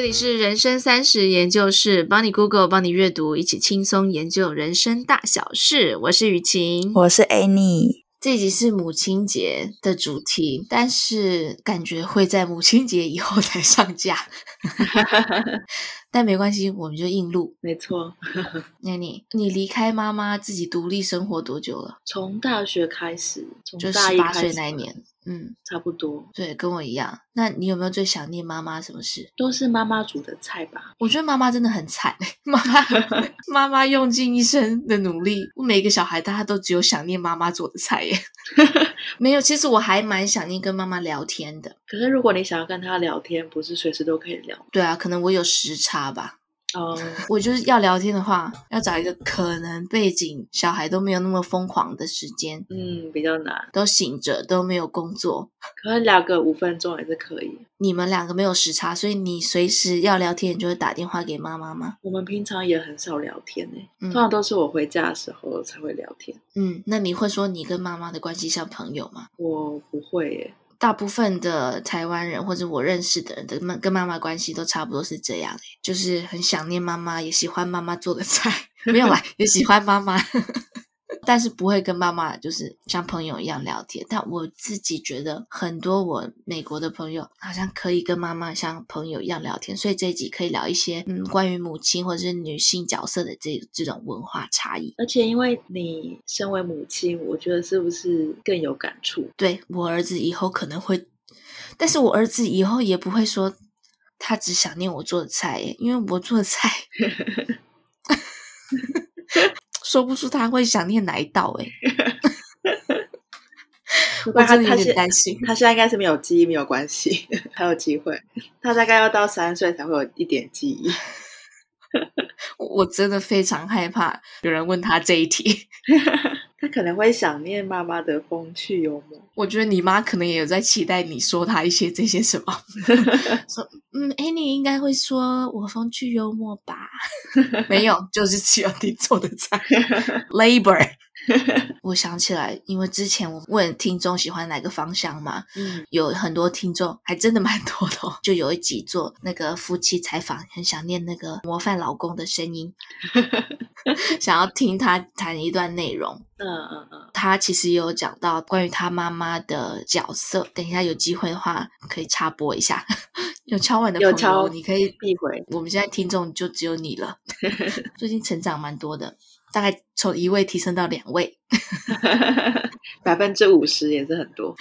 这里是人生三十研究室，帮你 Google，帮你阅读，一起轻松研究人生大小事。我是雨晴，我是 Annie。这集是母亲节的主题，但是感觉会在母亲节以后才上架。但没关系，我们就硬录。没错。那你你离开妈妈自己独立生活多久了？从大学开始，从就十八岁那一年。嗯，差不多，对，跟我一样。那你有没有最想念妈妈什么事？都是妈妈煮的菜吧。我觉得妈妈真的很惨，妈妈 妈妈用尽一生的努力，我每个小孩，大家都只有想念妈妈做的菜耶。没有，其实我还蛮想念跟妈妈聊天的。可是如果你想要跟她聊天，不是随时都可以聊。对啊，可能我有时差吧。哦，um, 我就是要聊天的话，要找一个可能背景小孩都没有那么疯狂的时间，嗯，比较难，都醒着都没有工作，可能聊个五分钟还是可以。你们两个没有时差，所以你随时要聊天，你就会打电话给妈妈吗？我们平常也很少聊天诶，嗯，通常都是我回家的时候才会聊天。嗯，那你会说你跟妈妈的关系像朋友吗？我不会耶。大部分的台湾人或者我认识的人的妈跟妈妈关系都差不多是这样，就是很想念妈妈，也喜欢妈妈做的菜，没有啦，也喜欢妈妈。但是不会跟妈妈就是像朋友一样聊天，但我自己觉得很多我美国的朋友好像可以跟妈妈像朋友一样聊天，所以这一集可以聊一些嗯关于母亲或者是女性角色的这这种文化差异。而且因为你身为母亲，我觉得是不是更有感触？对，我儿子以后可能会，但是我儿子以后也不会说他只想念我做的菜耶，因为我做的菜。说不出他会想念哪一道哎，我真的有点担心。他现在应该是没有记忆，没有关系，还有机会。他大概要到三岁才会有一点记忆。我真的非常害怕有人问他这一题。他可能会想念妈妈的风趣幽默。我觉得你妈可能也有在期待你说他一些这些什么。说嗯，哎，你应该会说我风趣幽默吧？没有，就是只有你做的菜。Labor。我想起来，因为之前我问听众喜欢哪个方向嘛，嗯，有很多听众还真的蛮多的哦，就有一集做那个夫妻采访，很想念那个模范老公的声音，想要听他谈一段内容。嗯嗯嗯，他其实有讲到关于他妈妈的角色，等一下有机会的话可以插播一下。有敲碗的朋友，你可以避回。我们现在听众就只有你了，最近成长蛮多的。大概从一位提升到两位，百分之五十也是很多。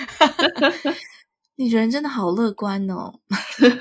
你人真的好乐观哦！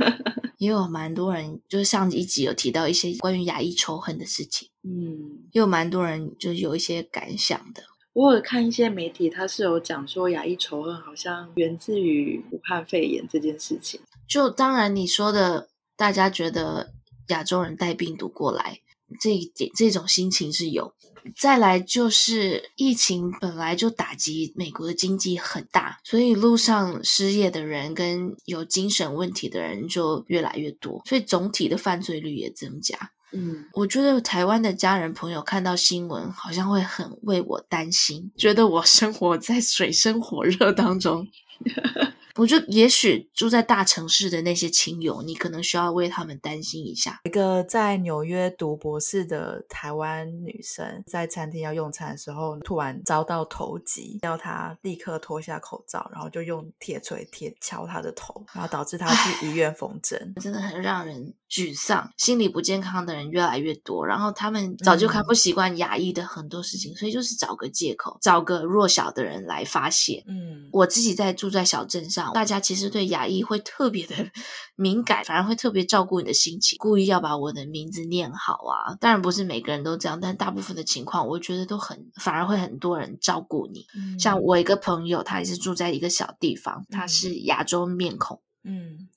也有蛮多人，就是上一集有提到一些关于亚裔仇恨的事情，嗯，也有蛮多人就是有一些感想的。我有看一些媒体，他是有讲说亚裔仇恨好像源自于武汉肺炎这件事情。就当然你说的，大家觉得亚洲人带病毒过来。这一点，这种心情是有。再来就是疫情本来就打击美国的经济很大，所以路上失业的人跟有精神问题的人就越来越多，所以总体的犯罪率也增加。嗯，我觉得台湾的家人朋友看到新闻，好像会很为我担心，觉得我生活在水深火热当中。我就也许住在大城市的那些亲友，你可能需要为他们担心一下。一个在纽约读博士的台湾女生，在餐厅要用餐的时候，突然遭到投击，要她立刻脱下口罩，然后就用铁锤铁敲她的头，然后导致她去医院缝针，真的很让人沮丧。心理不健康的人越来越多，然后他们早就看不习惯压抑的很多事情，嗯、所以就是找个借口，找个弱小的人来发泄。嗯，我自己在住在小镇上。大家其实对牙医会特别的 敏感，反而会特别照顾你的心情，故意要把我的名字念好啊。当然不是每个人都这样，但大部分的情况，我觉得都很，反而会很多人照顾你。嗯、像我一个朋友，他也是住在一个小地方，他是亚洲面孔。嗯，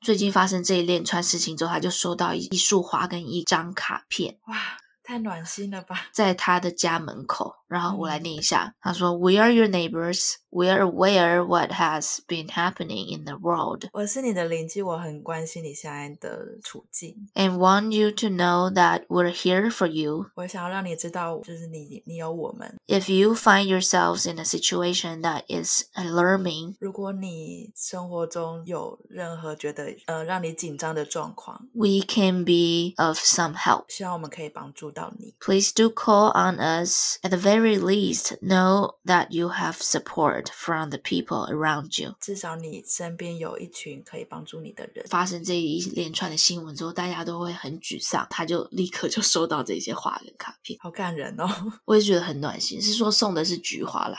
最近发生这一连串事情之后，他就收到一一束花跟一张卡片。哇，太暖心了吧！在他的家门口。然后我来念一下，他说：“We are your neighbors. We are aware what has been happening in the world. 我是你的邻居，我很关心你现在的处境，and want you to know that we're here for you. 我想要让你知道，就是你，你有我们。If you find yourselves in a situation that is alarming，如果你生活中有任何觉得呃让你紧张的状况，we can be of some help. 希望我们可以帮助到你。Please do call on us at the very least. Know that you have support from the people around you. 至少你身边有一群可以帮助你的人。发生这一连串的新闻之后，大家都会很沮丧，他就立刻就收到这些花跟卡片，好感人哦！我也觉得很暖心。是说送的是菊花啦，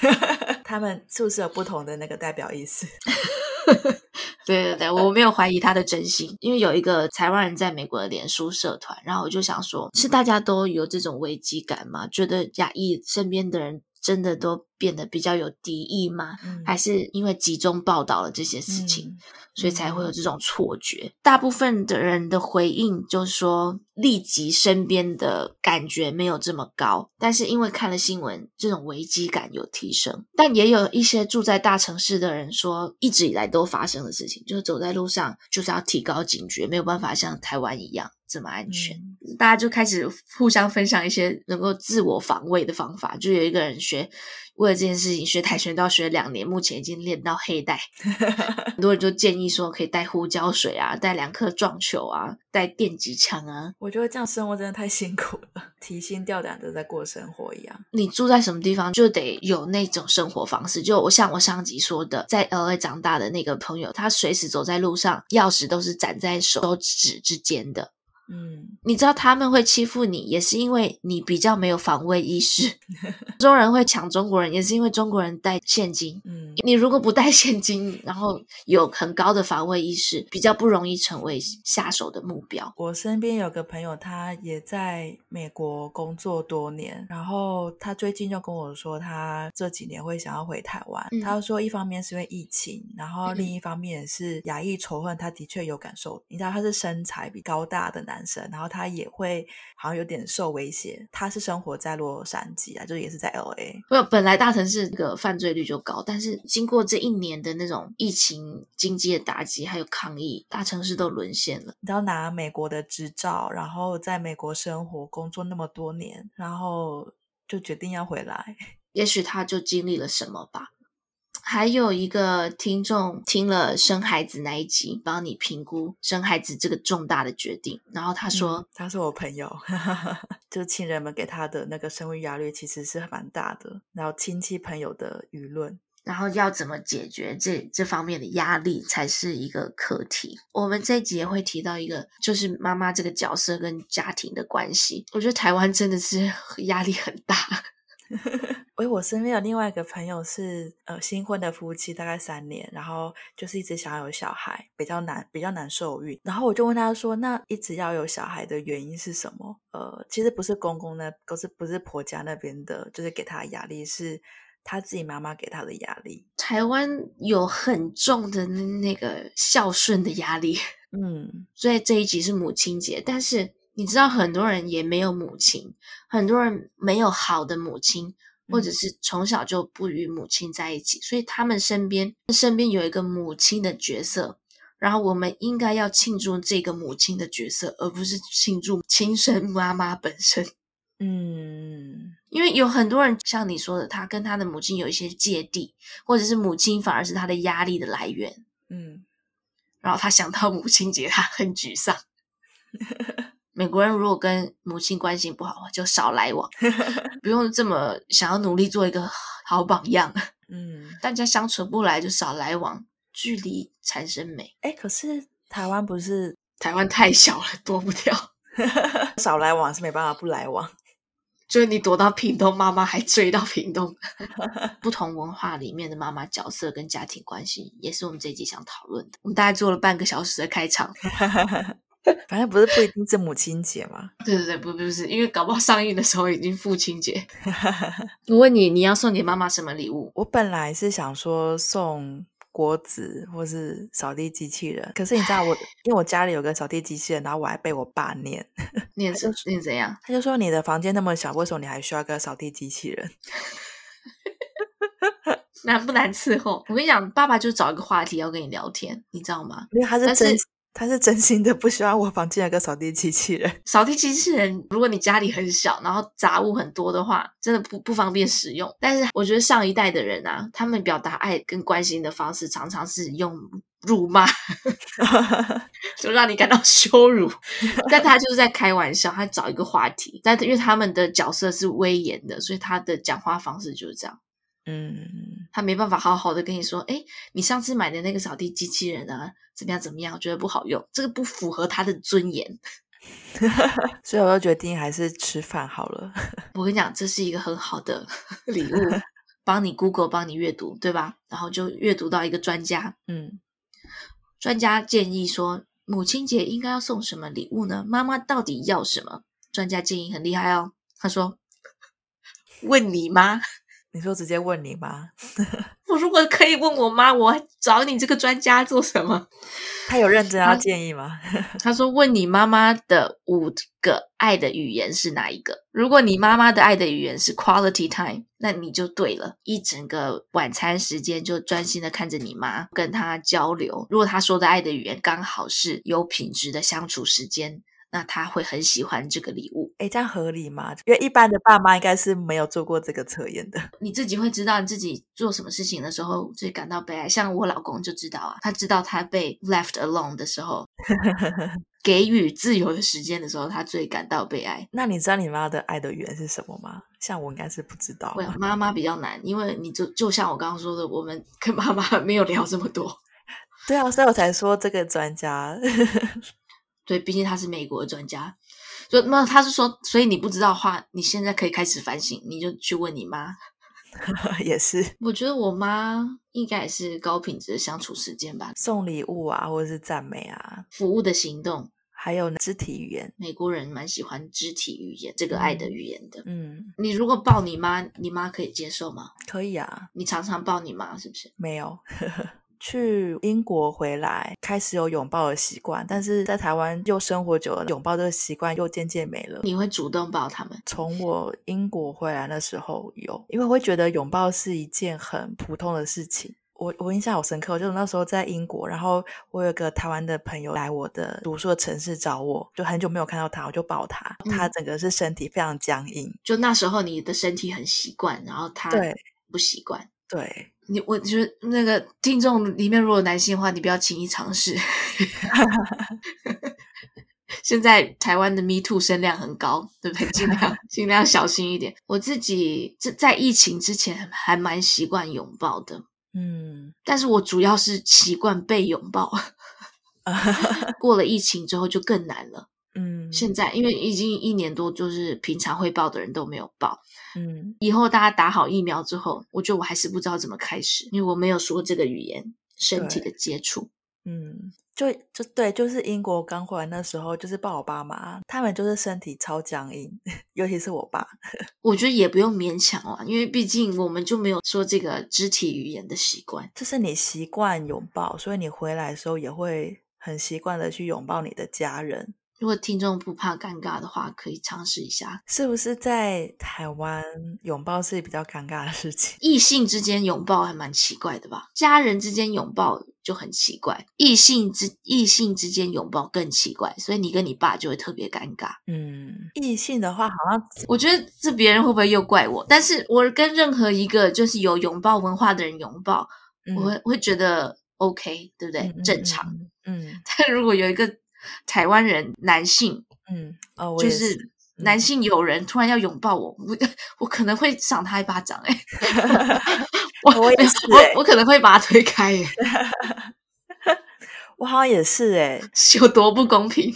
他们是不是有不同的那个代表意思？对对对，我没有怀疑他的真心，因为有一个台湾人在美国的脸书社团，然后我就想说，是大家都有这种危机感吗？觉得亚裔身边的人真的都变得比较有敌意吗？嗯、还是因为集中报道了这些事情？嗯所以才会有这种错觉。大部分的人的回应就是说，立即身边的感觉没有这么高，但是因为看了新闻，这种危机感有提升。但也有一些住在大城市的人说，一直以来都发生的事情，就是走在路上就是要提高警觉，没有办法像台湾一样这么安全。嗯、大家就开始互相分享一些能够自我防卫的方法。就有一个人学。为了这件事情学跆拳道学了两年，目前已经练到黑带。很多人就建议说，可以带胡椒水啊，带两颗撞球啊，带电击枪啊。我觉得这样生活真的太辛苦了，提心吊胆的在过生活一样。你住在什么地方，就得有那种生活方式。就我像我上集说的，在 LA 长大的那个朋友，他随时走在路上，钥匙都是攒在手指之间的。嗯，你知道他们会欺负你，也是因为你比较没有防卫意识。中国人会抢中国人，也是因为中国人带现金。嗯，你如果不带现金，然后有很高的防卫意识，比较不容易成为下手的目标。我身边有个朋友，他也在美国工作多年，然后他最近就跟我说，他这几年会想要回台湾。嗯，他说，一方面是因为疫情，然后另一方面是亚裔仇恨，他的确有感受。你知道，他是身材比高大的男生。然后他也会好像有点受威胁。他是生活在洛杉矶啊，就也是在 LA。没有，本来大城市这个犯罪率就高，但是经过这一年的那种疫情、经济的打击，还有抗议，大城市都沦陷了。你要拿美国的执照，然后在美国生活工作那么多年，然后就决定要回来。也许他就经历了什么吧。还有一个听众听了生孩子那一集，帮你评估生孩子这个重大的决定，然后他说：“嗯、他是我朋友，哈哈哈，就是亲人们给他的那个生育压力其实是蛮大的，然后亲戚朋友的舆论，然后要怎么解决这这方面的压力才是一个课题。我们这一集也会提到一个，就是妈妈这个角色跟家庭的关系。我觉得台湾真的是压力很大。”哎，我身边有另外一个朋友是呃新婚的夫妻，大概三年，然后就是一直想要有小孩，比较难比较难受孕。然后我就问他说：“那一直要有小孩的原因是什么？”呃，其实不是公公那，不是不是婆家那边的，就是给他压力，是他自己妈妈给他的压力。台湾有很重的那个孝顺的压力，嗯，所以这一集是母亲节，但是。你知道很多人也没有母亲，很多人没有好的母亲，或者是从小就不与母亲在一起，嗯、所以他们身边身边有一个母亲的角色，然后我们应该要庆祝这个母亲的角色，而不是庆祝亲生妈妈本身。嗯，因为有很多人像你说的，他跟他的母亲有一些芥蒂，或者是母亲反而是他的压力的来源。嗯，然后他想到母亲节，他很沮丧。美国人如果跟母亲关系不好，就少来往，不用这么想要努力做一个好榜样。嗯，大家相处不来就少来往，距离产生美。哎，可是台湾不是台湾太小了，躲不掉。少来往是没办法不来往，就是你躲到屏东，妈妈还追到屏东。不同文化里面的妈妈角色跟家庭关系，也是我们这一集想讨论的。我们大概做了半个小时的开场。反正不是不一定是母亲节嘛？对对对，不不是，因为搞不好上映的时候已经父亲节。我问你，你要送给妈妈什么礼物？我本来是想说送锅子或是扫地机器人。可是你知道我，因为我家里有个扫地机器人，然后我还被我爸念，念是念怎样？他就说你的房间那么小，为什么你还需要个扫地机器人？难不难伺候？我跟你讲，爸爸就找一个话题要跟你聊天，你知道吗？因为他是真。他是真心的不希望我房间有个扫地机器人。扫地机器人，如果你家里很小，然后杂物很多的话，真的不不方便使用。但是我觉得上一代的人啊，他们表达爱跟关心的方式，常常是用辱骂 就让你感到羞辱。但他就是在开玩笑，他找一个话题。但因为他们的角色是威严的，所以他的讲话方式就是这样。嗯，他没办法好好的跟你说，哎，你上次买的那个扫地机器人啊，怎么样怎么样？我觉得不好用，这个不符合他的尊严，所以我就决定还是吃饭好了。我跟你讲，这是一个很好的 礼物，帮你 Google，帮你阅读，对吧？然后就阅读到一个专家，嗯，专家建议说，母亲节应该要送什么礼物呢？妈妈到底要什么？专家建议很厉害哦，他说，问你妈。你说直接问你妈？我如果可以问我妈，我找你这个专家做什么？他有认真要建议吗？他，他说问你妈妈的五个爱的语言是哪一个？如果你妈妈的爱的语言是 quality time，那你就对了，一整个晚餐时间就专心的看着你妈，跟她交流。如果她说的爱的语言刚好是有品质的相处时间。那他会很喜欢这个礼物，诶，这样合理吗？因为一般的爸妈应该是没有做过这个测验的。你自己会知道你自己做什么事情的时候最感到悲哀。像我老公就知道啊，他知道他被 left alone 的时候，给予自由的时间的时候，他最感到悲哀。那你知道你妈的爱的语言是什么吗？像我应该是不知道。对，妈妈比较难，因为你就就像我刚刚说的，我们跟妈妈 没有聊这么多。对啊，所以我才说这个专家。对，毕竟他是美国的专家，就那他是说，所以你不知道的话，你现在可以开始反省，你就去问你妈。也是，我觉得我妈应该也是高品质的相处时间吧，送礼物啊，或者是赞美啊，服务的行动，还有肢体语言。美国人蛮喜欢肢体语言这个爱的语言的。嗯，你如果抱你妈，你妈可以接受吗？可以啊，你常常抱你妈是不是？没有。去英国回来，开始有拥抱的习惯，但是在台湾又生活久了，拥抱这个习惯又渐渐没了。你会主动抱他们？从我英国回来的时候有，因为我会觉得拥抱是一件很普通的事情。我我印象好深刻，就是那时候在英国，然后我有个台湾的朋友来我的读书的城市找我，就很久没有看到他，我就抱他，嗯、他整个是身体非常僵硬。就那时候你的身体很习惯，然后他对不习惯，对。你我觉得那个听众里面如果有男性的话，你不要轻易尝试。现在台湾的 Me Too 声量很高，对不对？尽量尽量小心一点。我自己这在疫情之前还蛮习惯拥抱的，嗯，但是我主要是习惯被拥抱。过了疫情之后就更难了。嗯，现在因为已经一年多，就是平常会抱的人都没有抱。嗯，以后大家打好疫苗之后，我觉得我还是不知道怎么开始，因为我没有说这个语言，身体的接触。嗯，就就对，就是英国刚回来那时候，就是抱我爸妈，他们就是身体超僵硬，尤其是我爸。我觉得也不用勉强啊，因为毕竟我们就没有说这个肢体语言的习惯。就是你习惯拥抱，所以你回来的时候也会很习惯的去拥抱你的家人。如果听众不怕尴尬的话，可以尝试一下。是不是在台湾拥抱是比较尴尬的事情？异性之间拥抱还蛮奇怪的吧？家人之间拥抱就很奇怪，异性之异性之间拥抱更奇怪，所以你跟你爸就会特别尴尬。嗯，异性的话好像我觉得这别人会不会又怪我？但是我跟任何一个就是有拥抱文化的人拥抱，嗯、我会会觉得 OK，对不对？嗯、正常。嗯，但如果有一个。台湾人男性，嗯，哦，我就是男性友人突然要拥抱我，我 我可能会赏他一巴掌，哎，我我也是，我我可能会把他推开，哎，我好像也是，哎，有多不公平？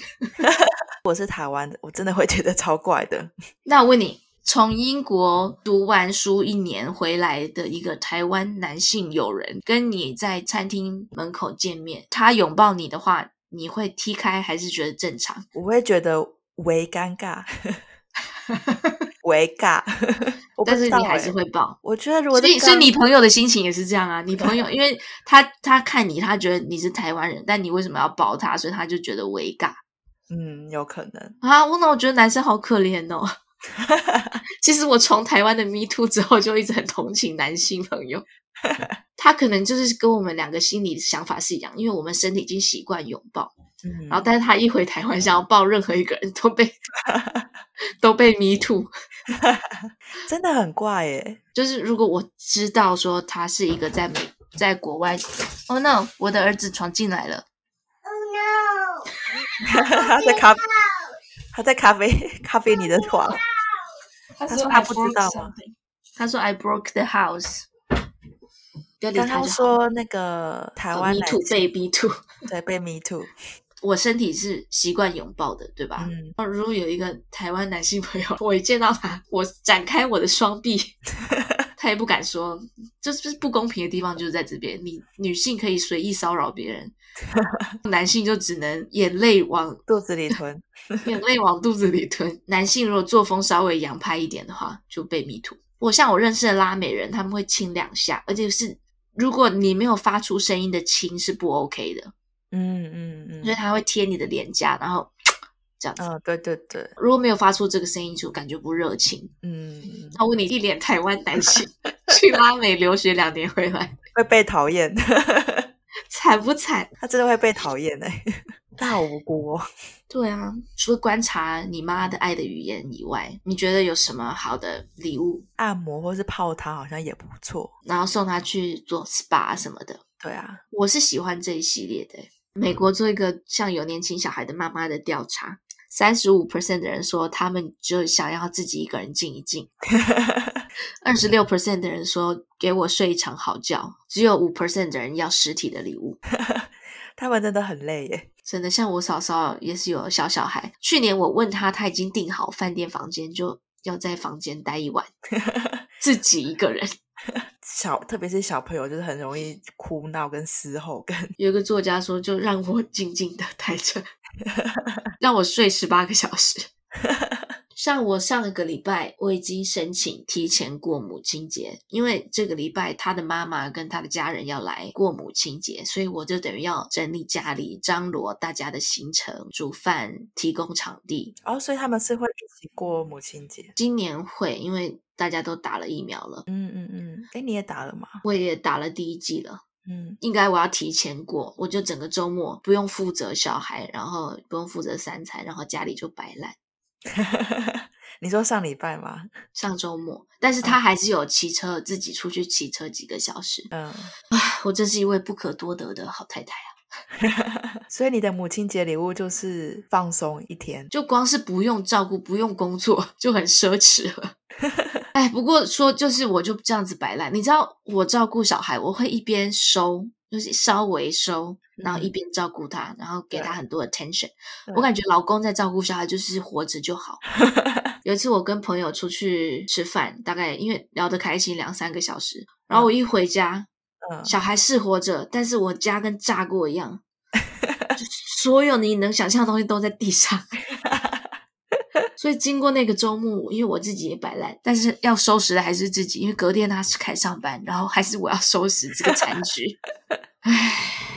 我是台湾的，我真的会觉得超怪的。那我问你，从英国读完书一年回来的一个台湾男性友人，跟你在餐厅门口见面，他拥抱你的话。你会踢开还是觉得正常？我会觉得微尴尬，微尬。但是你还是会抱。我觉得如果所以所以你朋友的心情也是这样啊。你朋友 因为他他看你，他觉得你是台湾人，但你为什么要抱他？所以他就觉得微尬。嗯，有可能啊。我那我觉得男生好可怜哦。其实我从台湾的 Me Too 之后，就一直很同情男性朋友。他可能就是跟我们两个心里想法是一样，因为我们身体已经习惯拥抱。嗯，然后但是他一回台湾，想要抱任何一个人都被 都被 Me Too，真的很怪耶。就是如果我知道说他是一个在美在国外，Oh no，我的儿子闯进来了。Oh no，他在咖他在咖啡咖啡里的床。他说他不知道吗？他说 I broke the house。刚刚说那个台湾 Me Too 被 Me Too，对，被 Me Too。我身体是习惯拥抱的，对吧？嗯。如果有一个台湾男性朋友，我一见到他，我展开我的双臂，他也不敢说，就是不公平的地方就是在这边。你女性可以随意骚扰别人，男性就只能眼泪往肚子里吞，眼泪往肚子里吞。男性如果作风稍微洋派一点的话，就被迷途。我像我认识的拉美人，他们会亲两下，而且是。如果你没有发出声音的亲是不 OK 的，嗯嗯嗯，所以他会贴你的脸颊，然后这样子。哦，对对对。如果没有发出这个声音，就感觉不热情。嗯，他问你一脸台湾男性 去拉美留学两年回来会被讨厌，惨不惨？他真的会被讨厌哎，他好无辜哦。对啊，除了观察你妈的爱的语言以外，你觉得有什么好的礼物？按摩或是泡汤好像也不错，然后送她去做 SPA 什么的。对啊，我是喜欢这一系列的。美国做一个像有年轻小孩的妈妈的调查，三十五 percent 的人说他们就想要自己一个人静一静，二十六 percent 的人说给我睡一场好觉，只有五 percent 的人要实体的礼物。他们真的很累耶。真的，像我嫂嫂也是有小小孩。去年我问他，他已经订好饭店房间，就要在房间待一晚，自己一个人。小，特别是小朋友，就是很容易哭闹跟嘶吼。跟 有一个作家说，就让我静静的待着，让我睡十八个小时。像我上一个礼拜，我已经申请提前过母亲节，因为这个礼拜他的妈妈跟他的家人要来过母亲节，所以我就等于要整理家里，张罗大家的行程，煮饭，提供场地。哦，所以他们是会一起过母亲节？今年会，因为大家都打了疫苗了。嗯嗯嗯，诶，你也打了吗？我也打了第一剂了。嗯，应该我要提前过，我就整个周末不用负责小孩，然后不用负责三餐，然后家里就摆烂。你说上礼拜吗？上周末，但是他还是有骑车，自己出去骑车几个小时。嗯，啊，我真是一位不可多得的好太太啊！所以你的母亲节礼物就是放松一天，就光是不用照顾、不用工作就很奢侈了。哎，不过说就是我就这样子摆烂，你知道我照顾小孩，我会一边收。就是稍微收，然后一边照顾他，嗯、然后给他很多 attention。我感觉老公在照顾小孩，就是活着就好。有一次我跟朋友出去吃饭，大概因为聊得开心两三个小时，然后我一回家，嗯、小孩是活着，但是我家跟炸过一样，所有你能想象的东西都在地上。所以经过那个周末，因为我自己也摆烂，但是要收拾的还是自己，因为隔天他是开上班，然后还是我要收拾这个残局。唉。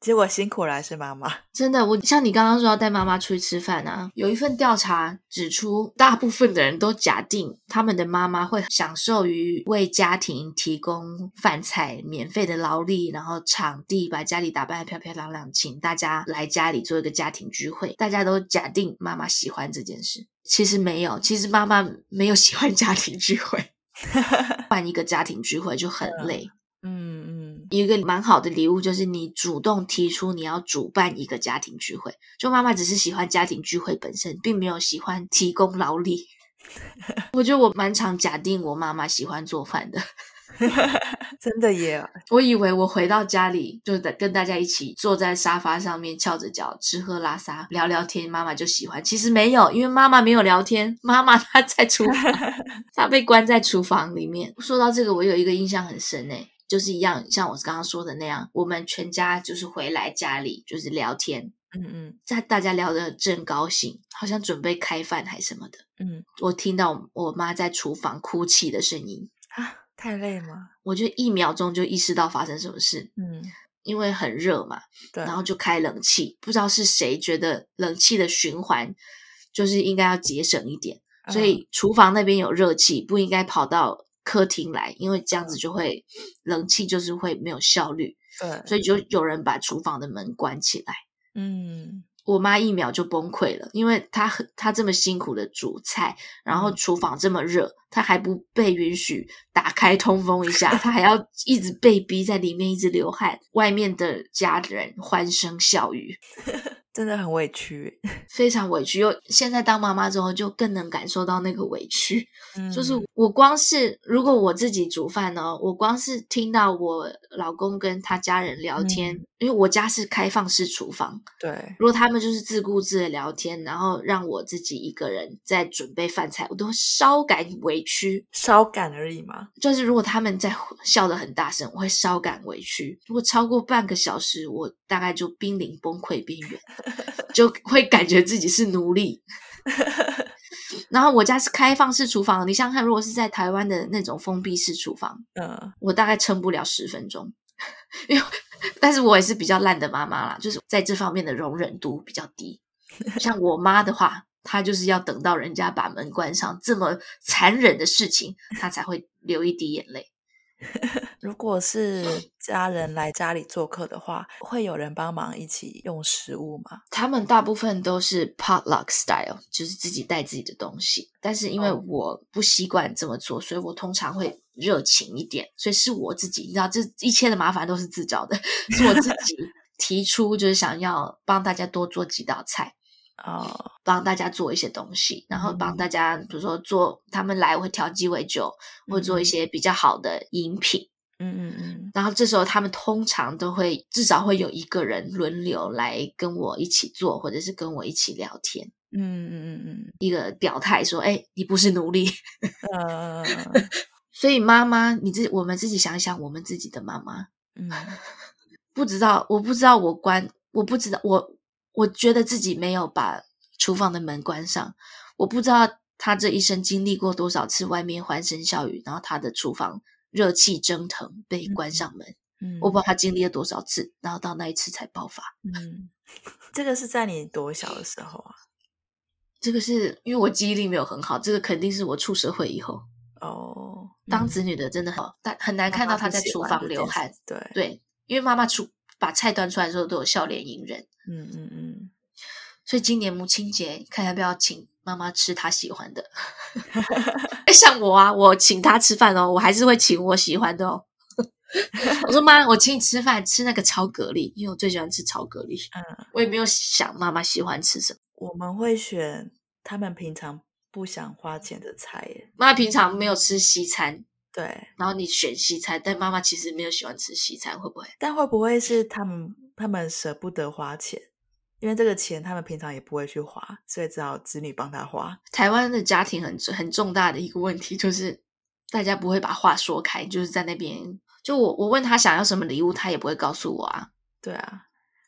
结果辛苦了，还是妈妈。真的，我像你刚刚说要带妈妈出去吃饭啊，有一份调查指出，大部分的人都假定他们的妈妈会享受于为家庭提供饭菜、免费的劳力，然后场地，把家里打扮得漂漂亮亮，请大家来家里做一个家庭聚会。大家都假定妈妈喜欢这件事，其实没有，其实妈妈没有喜欢家庭聚会，办一个家庭聚会就很累。一个蛮好的礼物就是你主动提出你要主办一个家庭聚会，就妈妈只是喜欢家庭聚会本身，并没有喜欢提供劳力。我觉得我蛮常假定我妈妈喜欢做饭的，真的耶！我以为我回到家里就跟大家一起坐在沙发上面翘着脚吃喝拉撒聊聊天，妈妈就喜欢。其实没有，因为妈妈没有聊天，妈妈她在厨房，她被关在厨房里面。说到这个，我有一个印象很深诶。就是一样，像我刚刚说的那样，我们全家就是回来家里就是聊天，嗯嗯，在大家聊得正高兴，好像准备开饭还什么的。嗯，我听到我妈在厨房哭泣的声音啊，太累吗？我就一秒钟就意识到发生什么事。嗯，因为很热嘛，对，然后就开冷气，不知道是谁觉得冷气的循环就是应该要节省一点，嗯、所以厨房那边有热气，不应该跑到客厅来，因为这样子就会、嗯、冷气就是会没有效率。对，所以就有人把厨房的门关起来。嗯，我妈一秒就崩溃了，因为她很她这么辛苦的煮菜，然后厨房这么热，她还不被允许打开通风一下，她还要 一直被逼在里面一直流汗，外面的家人欢声笑语。真的很委屈，非常委屈。又现在当妈妈之后，就更能感受到那个委屈。嗯，就是我光是如果我自己煮饭呢，我光是听到我老公跟他家人聊天，嗯，因为我家是开放式厨房。对，如果他们就是自顾自的聊天，然后让我自己一个人在准备饭菜，我都稍感委屈。稍感而已嘛。就是如果他们在笑得很大声，我会稍感委屈。如果超过半个小时，我大概就濒临崩溃边缘。就会感觉自己是奴隶，然后我家是开放式厨房，你想想看，如果是在台湾的那种封闭式厨房，嗯，我大概撑不了十分钟，因为但是我也是比较烂的妈妈啦，就是在这方面的容忍度比较低。像我妈的话，她就是要等到人家把门关上，这么残忍的事情，她才会流一滴眼泪。如果是家人来家里做客的话，会有人帮忙一起用食物吗？他们大部分都是 potluck style，就是自己带自己的东西。但是因为我不习惯这么做，所以我通常会热情一点。所以是我自己，你知道，这一切的麻烦都是自找的，是我自己提出，就是想要帮大家多做几道菜。哦，帮大家做一些东西，然后帮大家，比如说做他们来，我会调鸡尾酒，或做一些比较好的饮品。嗯嗯嗯。然后这时候他们通常都会至少会有一个人轮流来跟我一起做，或者是跟我一起聊天。嗯嗯嗯嗯。一个表态说：“哎，你不是奴隶。”呃，所以妈妈，你自我们自己想一想，我们自己的妈妈。嗯。不知道，我不知道我关，我不知道我。我觉得自己没有把厨房的门关上，我不知道他这一生经历过多少次外面欢声笑语，然后他的厨房热气蒸腾被关上门，嗯，我不知道他经历了多少次，然后到那一次才爆发。嗯，这个是在你多小的时候啊？这个是因为我记忆力没有很好，这个肯定是我出社会以后哦。当子女的真的好，但很难看到他在厨房流汗。对对，因为妈妈出把菜端出来的时候都有笑脸迎人。嗯嗯嗯，所以今年母亲节看要不要请妈妈吃她喜欢的。像我啊，我请她吃饭哦，我还是会请我喜欢的哦。我说妈，我请你吃饭，吃那个炒蛤蜊，因为我最喜欢吃炒蛤蜊。嗯，我也没有想妈妈喜欢吃什么。我们会选他们平常不想花钱的菜耶。妈妈平常没有吃西餐，对，然后你选西餐，但妈妈其实没有喜欢吃西餐，会不会？但会不会是他们？他们舍不得花钱，因为这个钱他们平常也不会去花，所以只好子女帮他花。台湾的家庭很很重大的一个问题就是，大家不会把话说开，就是在那边。就我我问他想要什么礼物，他也不会告诉我啊。对啊，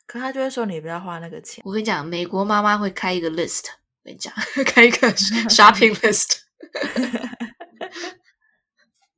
可他就会说你不要花那个钱。我跟你讲，美国妈妈会开一个 list，我跟你讲，开一个 shopping list。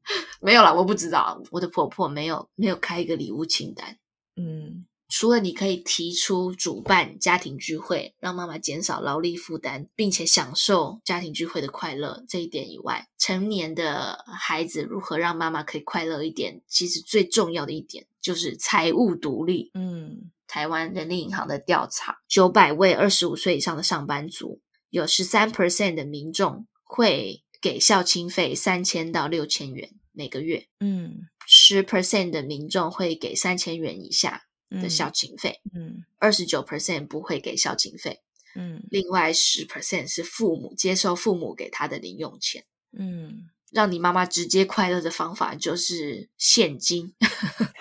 没有啦，我不知道，我的婆婆没有没有开一个礼物清单。嗯，除了你可以提出主办家庭聚会，让妈妈减少劳力负担，并且享受家庭聚会的快乐这一点以外，成年的孩子如何让妈妈可以快乐一点，其实最重要的一点就是财务独立。嗯，台湾人力银行的调查，九百位二十五岁以上的上班族，有十三 percent 的民众会给孝亲费三千到六千元每个月。嗯。十 percent 的民众会给三千元以下的孝亲费，嗯，二十九 percent 不会给孝亲费，嗯，另外十 percent 是父母接受父母给他的零用钱，嗯，让你妈妈直接快乐的方法就是现金，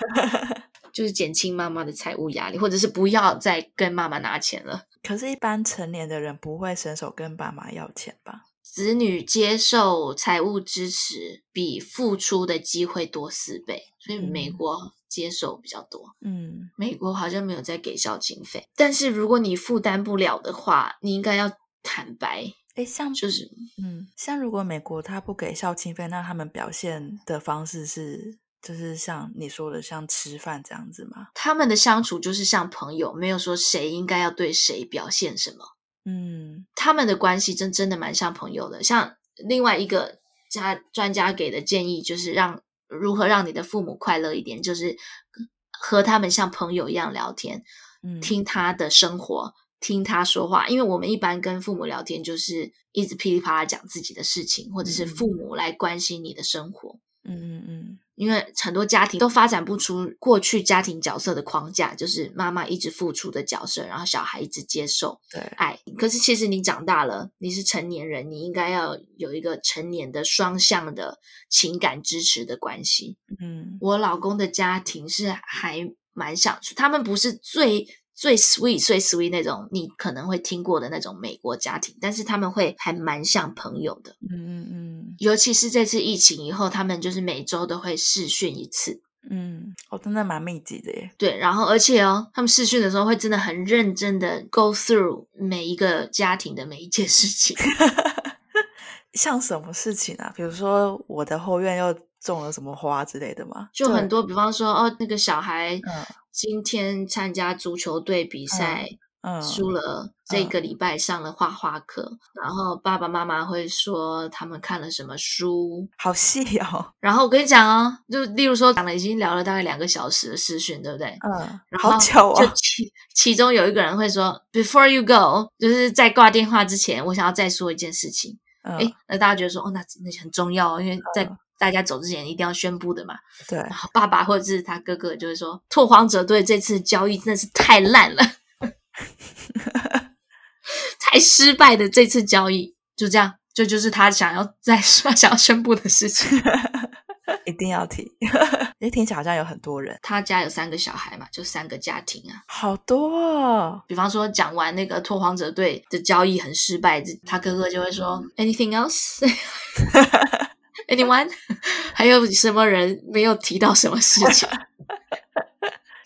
就是减轻妈妈的财务压力，或者是不要再跟妈妈拿钱了。可是，一般成年的人不会伸手跟爸妈要钱吧？子女接受财务支持比付出的机会多四倍，所以美国接受比较多。嗯，美国好像没有在给孝经费，但是如果你负担不了的话，你应该要坦白。哎，像就是，嗯，像如果美国他不给孝经费，那他们表现的方式是，就是像你说的，像吃饭这样子吗？他们的相处就是像朋友，没有说谁应该要对谁表现什么。嗯，他们的关系真真的蛮像朋友的。像另外一个家专家给的建议，就是让如何让你的父母快乐一点，就是和他们像朋友一样聊天，嗯，听他的生活。听他说话，因为我们一般跟父母聊天，就是一直噼里啪啦讲自己的事情，或者是父母来关心你的生活。嗯嗯嗯。因为很多家庭都发展不出过去家庭角色的框架，就是妈妈一直付出的角色，然后小孩一直接受爱。对。可是其实你长大了，你是成年人，你应该要有一个成年的双向的情感支持的关系。嗯，我老公的家庭是还蛮想，他们不是最。最 sweet、最 sweet 那种，你可能会听过的那种美国家庭，但是他们会还蛮像朋友的。嗯嗯嗯。尤其是这次疫情以后，他们就是每周都会试训一次。嗯，哦，真的蛮密集的耶。对，然后而且哦，他们试训的时候会真的很认真的 go through 每一个家庭的每一件事情。像什么事情啊？比如说我的后院又种了什么花之类的吗？就很多，比方说哦，那个小孩。嗯。今天参加足球队比赛，嗯，输了。这个礼拜上了画画课，嗯，然后爸爸妈妈会说他们看了什么书，好细哦。然后我跟你讲哦，就例如说讲了已经聊了大概两个小时的视讯，对不对？嗯，然后。就其其中有一个人会说，Before you go，就是在挂电话之前，我想要再说一件事情。哎，嗯，那大家觉得说，哦，那那很重要，因为在。嗯大家走之前一定要宣布的嘛。对，然后爸爸或者是他哥哥就会说，拓荒者队这次交易真的是太烂了，太失败的这次交易，就这样，这就，就是他想要再 说想要宣布的事情，一定要提。诶，听起来好像有很多人，他家有三个小孩嘛，就三个家庭啊，好多哦。比方说讲完那个拓荒者队的交易很失败，他哥哥就会说，Anything else？Anyone？还有什么人没有提到什么事情？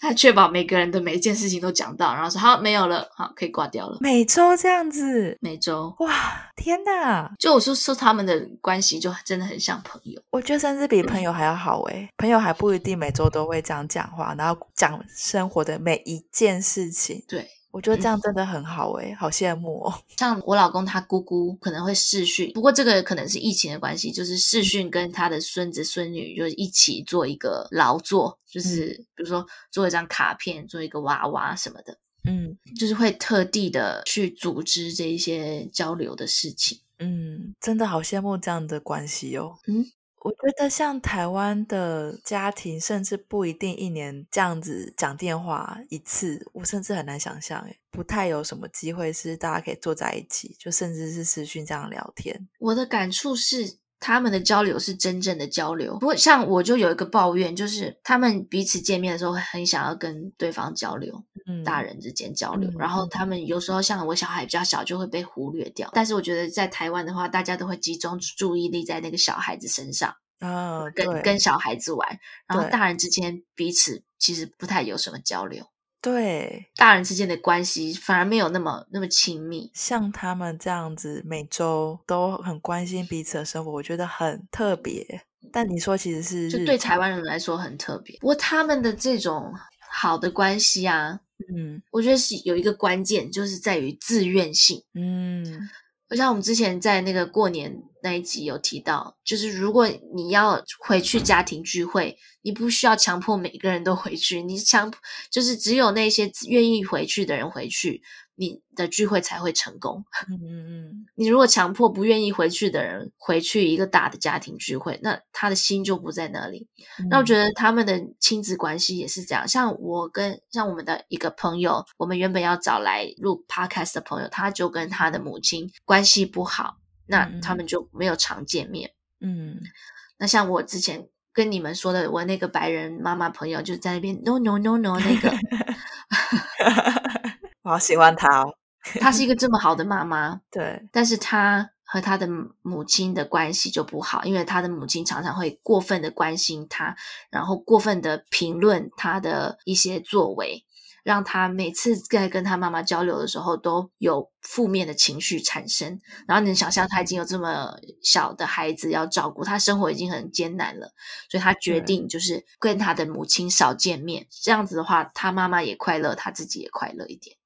他确保每个人的每一件事情都讲到，然后说好没有了，好可以挂掉了。每周这样子，每周哇，天哪！就我说说他们的关系就真的很像朋友，我觉得甚至比朋友 还要好诶。朋友还不一定每周都会这样讲话，然后讲生活的每一件事情。对。我觉得这样真的很好诶、欸嗯、好羡慕哦。像我老公他姑姑可能会视讯，不过这个可能是疫情的关系，就是视讯跟他的孙子孙女就一起做一个劳作，就是比如说做一张卡片，做一个娃娃什么的，嗯，就是会特地的去组织这一些交流的事情。嗯，真的好羡慕这样的关系哦。嗯。我觉得像台湾的家庭，甚至不一定一年这样子讲电话一次，我甚至很难想象，诶，不太有什么机会是大家可以坐在一起，就甚至是私讯这样聊天。我的感触是，他们的交流是真正的交流。不过，像我就有一个抱怨，就是他们彼此见面的时候，会很想要跟对方交流，嗯，大人之间交流。嗯，然后他们有时候像我小孩比较小，就会被忽略掉。但是我觉得在台湾的话，大家都会集中注意力在那个小孩子身上，啊，跟跟小孩子玩。然后大人之间彼此其实不太有什么交流。对，大人之间的关系反而没有那么那么亲密。像他们这样子，每周都很关心彼此的生活，我觉得很特别。但你说其实是，就对台湾人来说很特别。不过他们的这种好的关系啊，嗯，我觉得是有一个关键，就是在于自愿性。嗯。就像我们之前在那个过年那一集有提到，就是如果你要回去家庭聚会，你不需要强迫每个人都回去，你强就是只有那些愿意回去的人回去。你的聚会才会成功。嗯嗯嗯，你如果强迫不愿意回去的人回去一个大的家庭聚会，那他的心就不在那里。嗯、那我觉得他们的亲子关系也是这样。像我跟像我们的一个朋友，我们原本要找来录 podcast 的朋友，他就跟他的母亲关系不好，那他们就没有常见面。嗯，那像我之前跟你们说的，我那个白人妈妈朋友就在那边 no no no no 那个。好喜欢她哦，她是一个这么好的妈妈，对，但是她和她的母亲的关系就不好，因为她的母亲常常会过分的关心她，然后过分的评论她的一些作为。让他每次在跟他妈妈交流的时候都有负面的情绪产生，然后你能想象他已经有这么小的孩子要照顾，他生活已经很艰难了，所以他决定就是跟他的母亲少见面，这样子的话，他妈妈也快乐，他自己也快乐一点。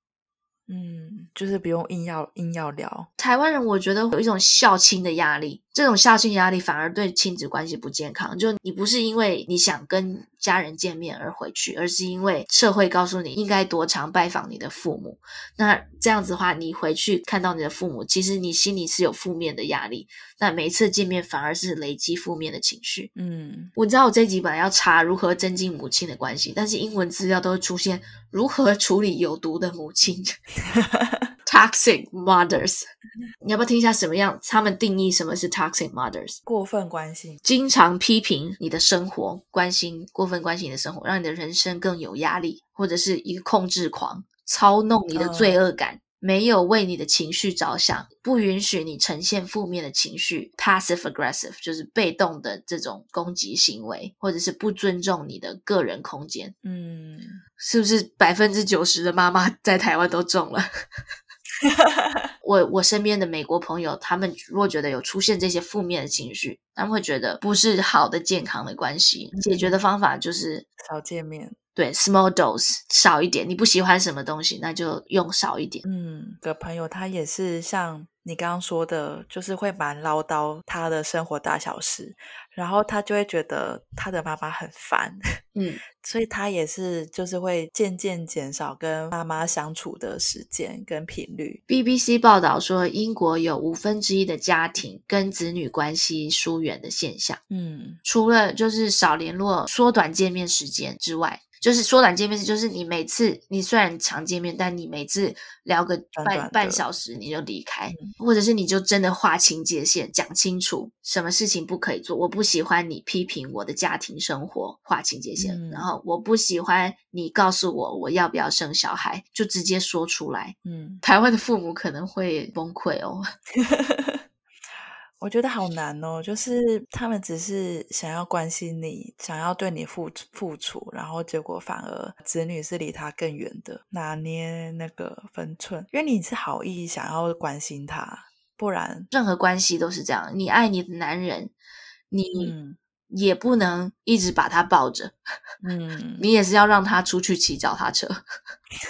嗯，就是不用硬要硬要聊。台湾人我觉得有一种孝亲的压力，这种孝心压力反而对亲子关系不健康。就你不是因为你想跟家人见面而回去，而是因为社会告诉你应该多常拜访你的父母。那这样子的话，你回去看到你的父母，其实你心里是有负面的压力。那每一次见面反而是累积负面的情绪。嗯，我知道我这一集本来要查如何增进母亲的关系，但是英文资料都会出现如何处理有毒的母亲。Toxic mothers，你要不要听一下什么样？他们定义什么是 toxic mothers？过分关心，经常批评你的生活，关心过分关心你的生活，让你的人生更有压力，或者是一个控制狂，操弄你的罪恶感，嗯、没有为你的情绪着想，不允许你呈现负面的情绪，passive aggressive 就是被动的这种攻击行为，或者是不尊重你的个人空间。嗯，是不是百分之九十的妈妈在台湾都中了？我我身边的美国朋友，他们如果觉得有出现这些负面的情绪，他们会觉得不是好的健康的关系。解决的方法就是少见面，对，small dose 少一点。你不喜欢什么东西，那就用少一点。嗯，个朋友他也是像你刚刚说的，就是会蛮唠叨他的生活大小事。然后他就会觉得他的妈妈很烦，嗯，所以他也是就是会渐渐减少跟妈妈相处的时间跟频率。BBC 报道说，英国有五分之一的家庭跟子女关系疏远的现象，嗯，除了就是少联络、缩短见面时间之外。就是缩短见面，就是你每次你虽然常见面，但你每次聊个半半小时你就离开，嗯，或者是你就真的划清界限，讲清楚什么事情不可以做。我不喜欢你批评我的家庭生活，划清界限。嗯，然后我不喜欢你告诉我我要不要生小孩，就直接说出来。嗯，台湾的父母可能会崩溃哦。我觉得好难哦，就是他们只是想要关心你，想要对你付付出，然后结果反而子女是离他更远的，拿捏那个分寸。因为你是好意想要关心他，不然任何关系都是这样。你爱你的男人，你也不能一直把他抱着，嗯，你也是要让他出去骑脚踏车，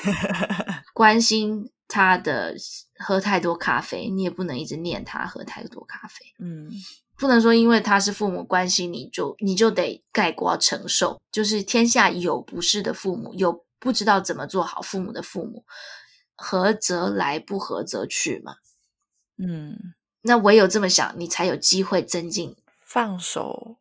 关心。他的喝太多咖啡，你也不能一直念他喝太多咖啡。嗯，不能说因为他是父母关心你就你就得概括承受。就是天下有不是的父母，有不知道怎么做好父母的父母，合则来，不合则去嘛。嗯，那唯有这么想，你才有机会增进。放手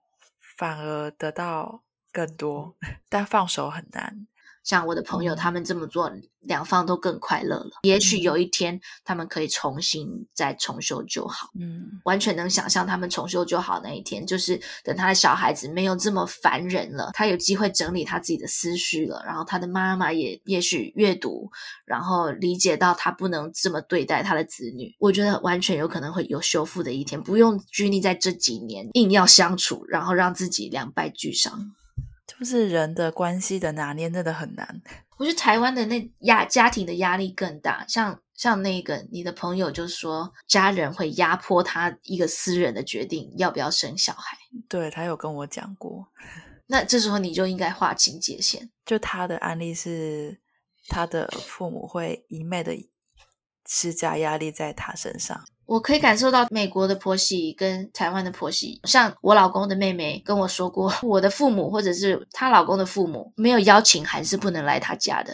反而得到更多，但放手很难。像我的朋友，他们这么做，两方都更快乐了。也许有一天，他们可以重新再重修就好。嗯，完全能想象他们重修就好那一天，就是等他的小孩子没有这么烦人了，他有机会整理他自己的思绪了，然后他的妈妈也也许阅读，然后理解到他不能这么对待他的子女。我觉得完全有可能会有修复的一天，不用拘泥在这几年硬要相处，然后让自己两败俱伤。就是人的关系的拿捏真的很难。我觉得台湾的那压家庭的压力更大，像像那个你的朋友就说，家人会压迫他一个私人的决定，要不要生小孩。对，他有跟我讲过。那这时候你就应该划清界限。就他的案例是，他的父母会一昧的施加压力在他身上。我可以感受到美国的婆媳跟台湾的婆媳，像我老公的妹妹跟我说过，我的父母或者是她老公的父母没有邀请函是不能来她家的，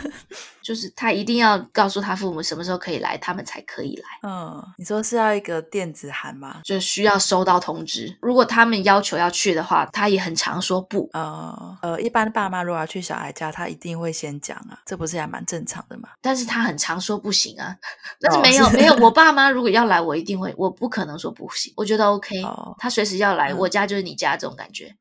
就是他一定要告诉他父母什么时候可以来，他们才可以来。嗯，你说是要一个电子函吗？就需要收到通知。如果他们要求要去的话，他也很常说不。呃呃，一般爸妈如果要去小孩家，他一定会先讲啊，这不是还蛮正常的吗？但是他很常说不行啊，但是没有、没有，我爸妈如果要来，我一定会，我不可能说不行。我觉得 OK，、哦、他随时要来、嗯，我家就是你家这种感觉。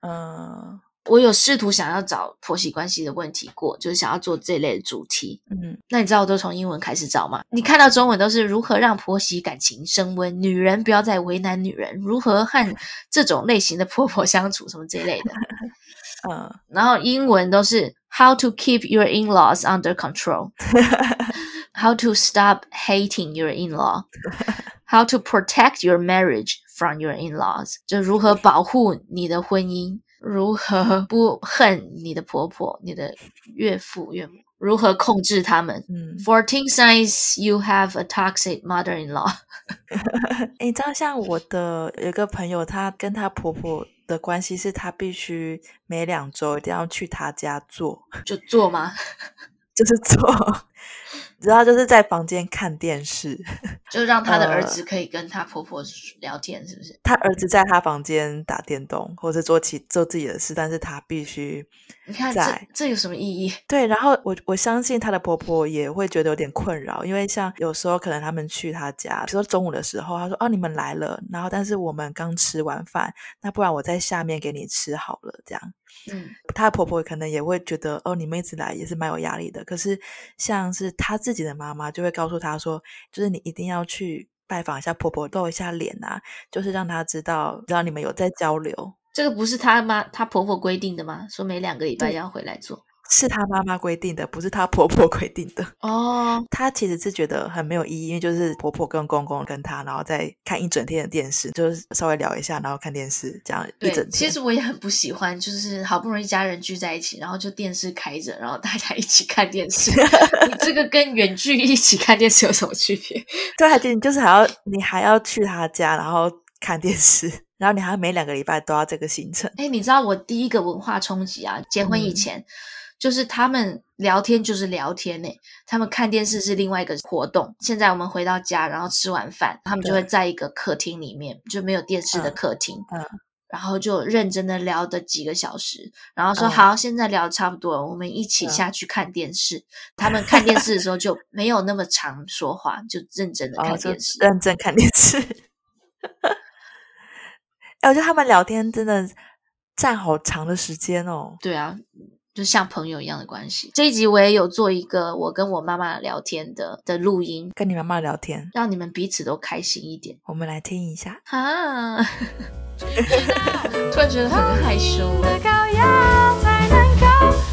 嗯，我有试图想要找婆媳关系的问题过，就是想要做这类的主题。嗯，那你知道我都从英文开始找吗？你看到中文都是如何让婆媳感情升温，女人不要再为难女人，如何和这种类型的婆婆相处，什么这类的。嗯，然后英文都是 How to keep your in-laws under control，How to stop hating your in-law，How to protect your marriage from your in-laws，就如何保护你的婚姻。如何不恨你的婆婆、你的岳父岳母？如何控制他们？嗯，Fourteen signs you have a toxic mother-in-law。你知道，像我的有一个朋友，她跟她婆婆的关系是，她必须每两周一定要去她家做，就做吗？就是做。主要就是在房间看电视，就让他的儿子可以跟他婆婆聊天，是不是？呃、他儿子在他房间打电动，或者做其做自己的事，但是他必须。你看这这有什么意义？对，然后我我相信他的婆婆也会觉得有点困扰，因为像有时候可能他们去他家，比如说中午的时候，他说：“哦，你们来了。”然后但是我们刚吃完饭，那不然我在下面给你吃好了，这样。嗯，她的婆婆可能也会觉得哦，你们一直来也是蛮有压力的。可是像是她自己的妈妈就会告诉她说，就是你一定要去拜访一下婆婆，露一下脸啊，就是让她知道，知道你们有在交流。这个不是她妈她婆婆规定的吗？说每两个礼拜要回来做。是她妈妈规定的，不是她婆婆规定的哦。她其实是觉得很没有意义，因为就是婆婆跟公公跟她，然后再看一整天的电视，就是稍微聊一下，然后看电视这样一整天。其实我也很不喜欢，就是好不容易家人聚在一起，然后就电视开着，然后大家一起看电视。你这个跟远距一起看电视有什么区别？对，还你就是还要你还要去她家，然后看电视，然后你还要每两个礼拜都要这个行程。哎，你知道我第一个文化冲击啊？结婚以前。嗯就是他们聊天就是聊天呢，他们看电视是另外一个活动。现在我们回到家，然后吃完饭，他们就会在一个客厅里面，就没有电视的客厅，嗯，然后就认真的聊的几个小时，然后说、嗯、好，现在聊得差不多了，我们一起下去看电视。嗯、他们看电视的时候就没有那么常说话，就认真的看电视，哦、认真看电视。哎，我觉得他们聊天真的占好长的时间哦。对啊。就像朋友一样的关系。这一集我也有做一个我跟我妈妈聊天的的录音，跟你妈妈聊天，让你们彼此都开心一点。我们来听一下。啊，突然觉得很害羞。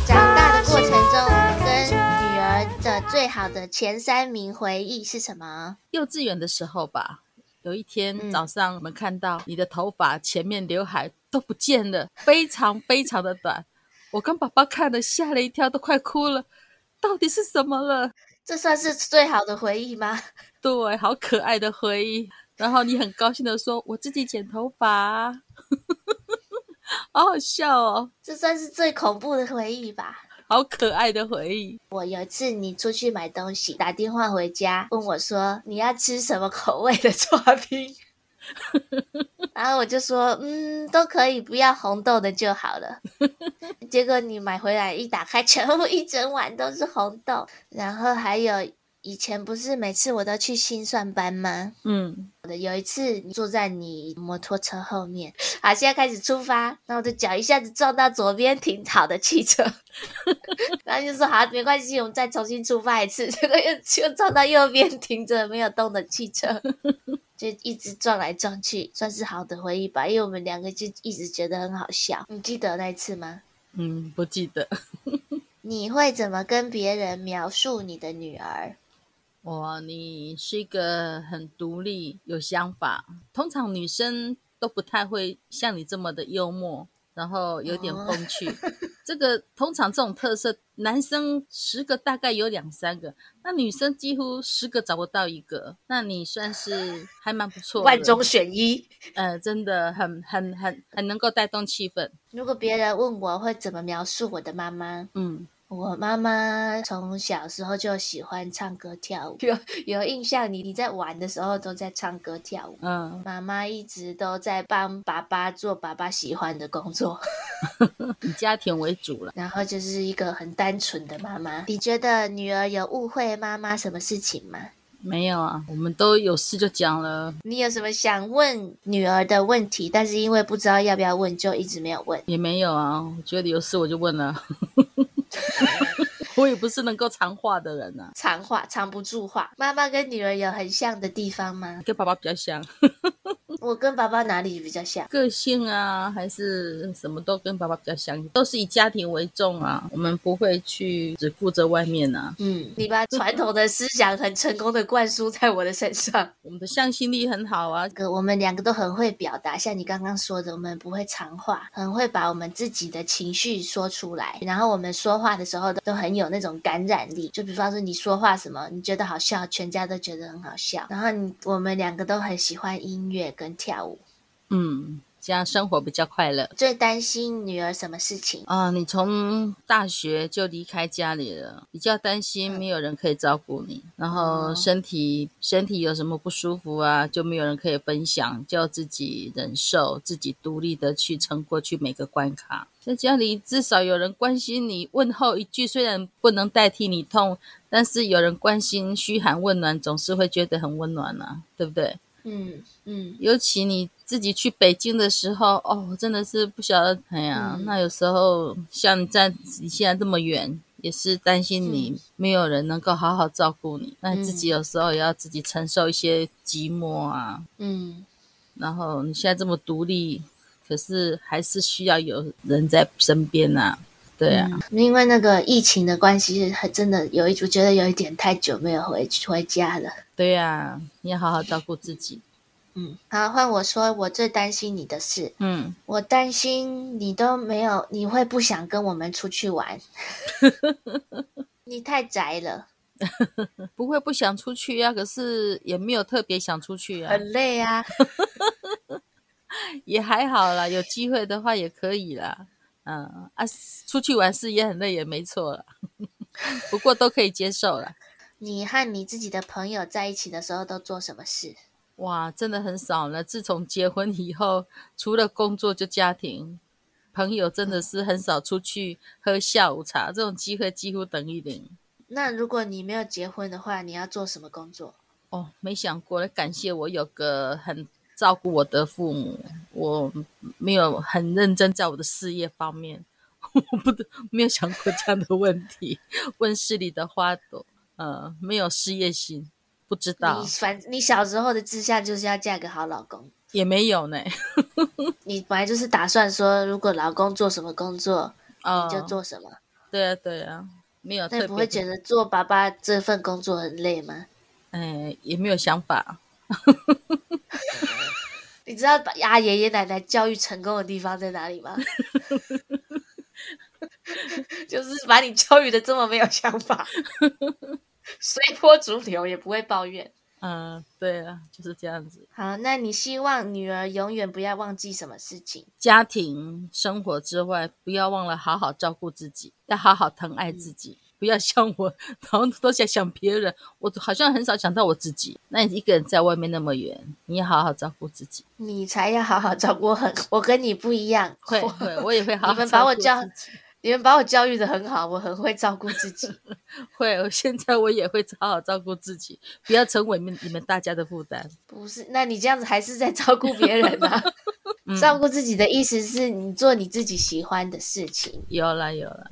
长大的过程中，我跟女儿的最好的前三名回忆是什么？幼稚园的时候吧。有一天早上，我们看到你的头发前面刘海都不见了，非常非常的短。我跟爸爸看了，吓了一跳，都快哭了。到底是什么了？这算是最好的回忆吗？对，好可爱的回忆。然后你很高兴的说：“我自己剪头发。”好好笑哦！这算是最恐怖的回忆吧？好可爱的回忆。我有一次你出去买东西，打电话回家问我说：“你要吃什么口味的 剉冰？”然后我就说，嗯，都可以，不要红豆的就好了。结果你买回来一打开，全部一整碗都是红豆。然后还有以前不是每次我都去心算班吗？嗯，有一次坐在你摩托车后面，好，现在开始出发，然后我的脚一下子撞到左边停好的汽车，然后就说好，没关系，我们再重新出发一次。结果又又撞到右边停着没有动的汽车。就一直撞来撞去，算是好的回忆吧。因为我们两个就一直觉得很好笑。你记得那一次吗？嗯，不记得。你会怎么跟别人描述你的女儿？哇，你是一个很独立、有想法。通常女生都不太会像你这么的幽默。然后有点风趣，哦、这个通常这种特色，男生十个大概有两三个，那女生几乎十个找不到一个。那你算是还蛮不错，万中选一，呃，真的很很很很能够带动气氛。如果别人问我会怎么描述我的妈妈，嗯。我妈妈从小时候就喜欢唱歌跳舞，有 有印象你，你你在玩的时候都在唱歌跳舞。嗯，妈妈一直都在帮爸爸做爸爸喜欢的工作，以家庭为主了。然后就是一个很单纯的妈妈。你觉得女儿有误会妈妈什么事情吗？没有啊，我们都有事就讲了。你有什么想问女儿的问题？但是因为不知道要不要问，就一直没有问。也没有啊，我觉得有事我就问了。我也不是能够藏话的人啊，藏话藏不住话。妈妈跟女儿有很像的地方吗？跟爸爸比较像。我跟爸爸哪里比较像？个性啊，还是什么都跟爸爸比较像，都是以家庭为重啊。我们不会去只顾着外面啊。嗯，你把传统的思想很成功的灌输在我的身上。我们的向心力很好啊，哥，我们两个都很会表达，像你刚刚说的，我们不会藏话，很会把我们自己的情绪说出来。然后我们说话的时候都很有那种感染力。就比方说你说话什么，你觉得好笑，全家都觉得很好笑。然后你我们两个都很喜欢音乐跟。跳舞，嗯，这样生活比较快乐。最担心女儿什么事情啊？你从大学就离开家里了，比较担心没有人可以照顾你，嗯、然后身体、哦、身体有什么不舒服啊，就没有人可以分享，就要自己忍受，自己独立的去撑过去每个关卡。在家里至少有人关心你，问候一句，虽然不能代替你痛，但是有人关心、嘘寒问暖，总是会觉得很温暖啊，对不对？嗯嗯，尤其你自己去北京的时候，哦，真的是不晓得，哎呀，嗯、那有时候像你在你现在这么远，也是担心你没有人能够好好照顾你，嗯、那你自己有时候也要自己承受一些寂寞啊，嗯，然后你现在这么独立，可是还是需要有人在身边啊，对啊，嗯、因为那个疫情的关系，还真的有一，我觉得有一点太久没有回回家了。对呀，你要好好照顾自己。嗯，好，换我说，我最担心你的事。嗯，我担心你都没有，你会不想跟我们出去玩。你太宅了。不会不想出去呀、啊，可是也没有特别想出去啊。很累啊。也还好啦，有机会的话也可以啦。嗯啊，出去玩是也很累，也没错了。不过都可以接受了。你和你自己的朋友在一起的时候都做什么事？哇，真的很少了。自从结婚以后，除了工作就家庭，朋友真的是很少出去喝下午茶，这种机会几乎等于零。那如果你没有结婚的话，你要做什么工作？哦，没想过。感谢我有个很照顾我的父母，我没有很认真在我的事业方面，我不得没有想过这样的问题。温室里的花朵。呃，没有事业心，不知道。你反你小时候的志向就是要嫁个好老公，也没有呢。你本来就是打算说，如果老公做什么工作，哦、你就做什么。对啊，对啊，没有。那你不会觉得做爸爸这份工作很累吗？哎，也没有想法。你知道把爷爷奶奶教育成功的地方在哪里吗？就是把你教育的这么没有想法，随波逐流也不会抱怨。嗯，对啊，就是这样子。好，那你希望女儿永远不要忘记什么事情？家庭生活之外，不要忘了好好照顾自己，要好好疼爱自己，嗯、不要像我，然后都在想别人。我好像很少想到我自己。那你一个人在外面那么远，你要好好照顾自己。你才要好好照顾很，我跟你不一样。会会，我也会好好照顾自己。你们把我教。你们把我教育的很好，我很会照顾自己。会，我现在我也会好好照顾自己，不要成为你们你们大家的负担。不是，那你这样子还是在照顾别人啊？嗯、照顾自己的意思是你做你自己喜欢的事情。有了，有了。